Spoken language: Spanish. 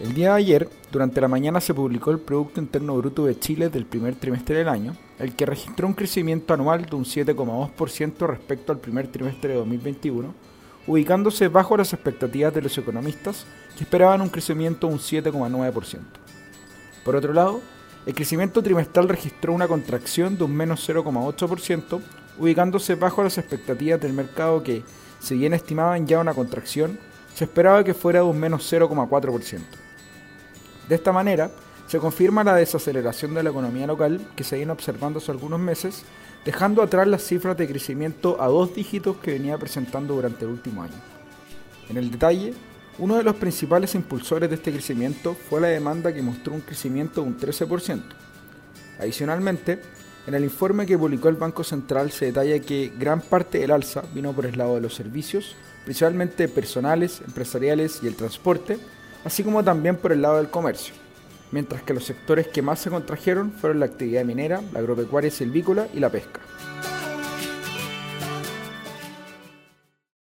El día de ayer, durante la mañana, se publicó el Producto Interno Bruto de Chile del primer trimestre del año, el que registró un crecimiento anual de un 7,2% respecto al primer trimestre de 2021, ubicándose bajo las expectativas de los economistas, que esperaban un crecimiento de un 7,9%. Por otro lado, el crecimiento trimestral registró una contracción de un menos 0,8%, ubicándose bajo las expectativas del mercado que, si bien estimaban ya una contracción, se esperaba que fuera de un menos 0,4%. De esta manera, se confirma la desaceleración de la economía local que se viene observando hace algunos meses, dejando atrás las cifras de crecimiento a dos dígitos que venía presentando durante el último año. En el detalle, uno de los principales impulsores de este crecimiento fue la demanda que mostró un crecimiento de un 13%. Adicionalmente, en el informe que publicó el Banco Central se detalla que gran parte del alza vino por el lado de los servicios, principalmente personales, empresariales y el transporte, así como también por el lado del comercio, mientras que los sectores que más se contrajeron fueron la actividad minera, la agropecuaria y silvícola y la pesca.